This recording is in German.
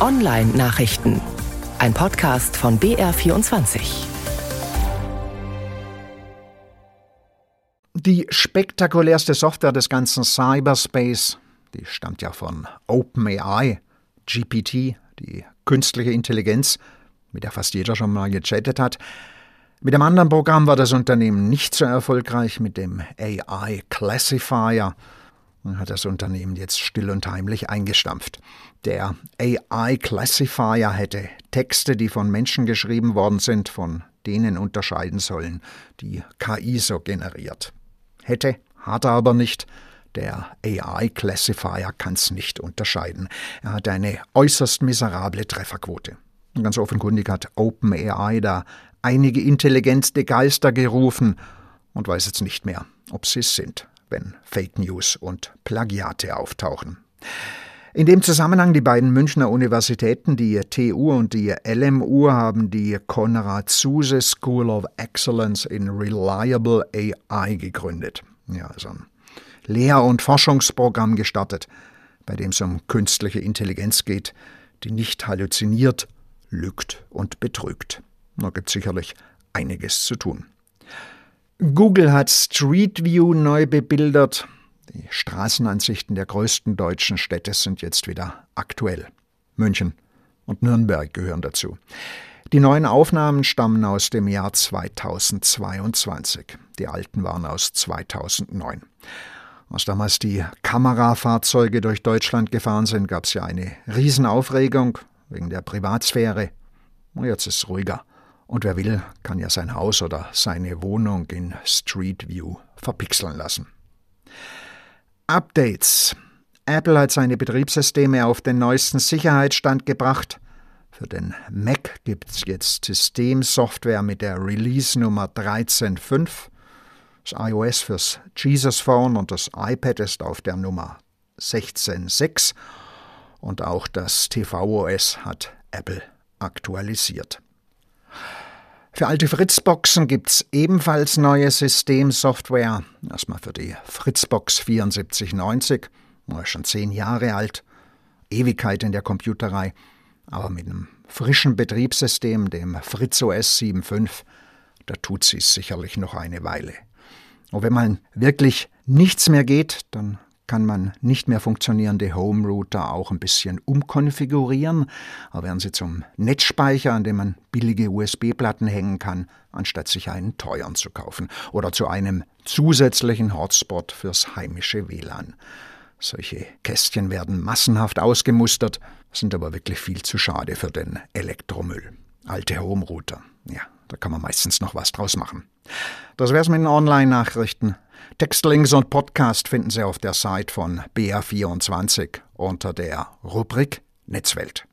Online-Nachrichten. Ein Podcast von BR24. Die spektakulärste Software des ganzen Cyberspace, die stammt ja von OpenAI, GPT, die künstliche Intelligenz, mit der fast jeder schon mal gechattet hat. Mit dem anderen Programm war das Unternehmen nicht so erfolgreich, mit dem AI Classifier hat das Unternehmen jetzt still und heimlich eingestampft. Der AI Classifier hätte Texte, die von Menschen geschrieben worden sind, von denen unterscheiden sollen, die KI so generiert. Hätte, hat er aber nicht. Der AI Classifier kann es nicht unterscheiden. Er hat eine äußerst miserable Trefferquote. Ganz offenkundig hat OpenAI da einige intelligente Geister gerufen und weiß jetzt nicht mehr, ob sie es sind wenn Fake News und Plagiate auftauchen. In dem Zusammenhang die beiden Münchner Universitäten, die TU und die LMU, haben die Konrad Zuse School of Excellence in Reliable AI gegründet. Ja, also ein Lehr- und Forschungsprogramm gestartet, bei dem es um künstliche Intelligenz geht, die nicht halluziniert, lügt und betrügt. Da gibt es sicherlich einiges zu tun. Google hat Street View neu bebildert. Die Straßenansichten der größten deutschen Städte sind jetzt wieder aktuell. München und Nürnberg gehören dazu. Die neuen Aufnahmen stammen aus dem Jahr 2022. Die alten waren aus 2009. Als damals die Kamerafahrzeuge durch Deutschland gefahren sind, gab es ja eine Riesenaufregung wegen der Privatsphäre. Und jetzt ist es ruhiger. Und wer will, kann ja sein Haus oder seine Wohnung in Street View verpixeln lassen. Updates. Apple hat seine Betriebssysteme auf den neuesten Sicherheitsstand gebracht. Für den Mac gibt es jetzt Systemsoftware mit der Release-Nummer 13.5. Das iOS fürs Jesus Phone und das iPad ist auf der Nummer 16.6 und auch das tvOS hat Apple aktualisiert. Für alte Fritzboxen gibt's ebenfalls neue Systemsoftware. Erstmal für die Fritzbox 7490, schon zehn Jahre alt, Ewigkeit in der Computerei, aber mit einem frischen Betriebssystem, dem FritzOS 7.5, da tut sie es sicherlich noch eine Weile. Und wenn mal wirklich nichts mehr geht, dann kann man nicht mehr funktionierende Home Router auch ein bisschen umkonfigurieren. Da werden sie zum Netzspeicher, an dem man billige USB-Platten hängen kann, anstatt sich einen teuren zu kaufen. Oder zu einem zusätzlichen Hotspot fürs heimische WLAN. Solche Kästchen werden massenhaft ausgemustert, sind aber wirklich viel zu schade für den Elektromüll. Alte Home Router. Ja, da kann man meistens noch was draus machen. Das wär's mit den Online-Nachrichten. Textlinks und Podcast finden Sie auf der Seite von BR24 unter der Rubrik Netzwelt.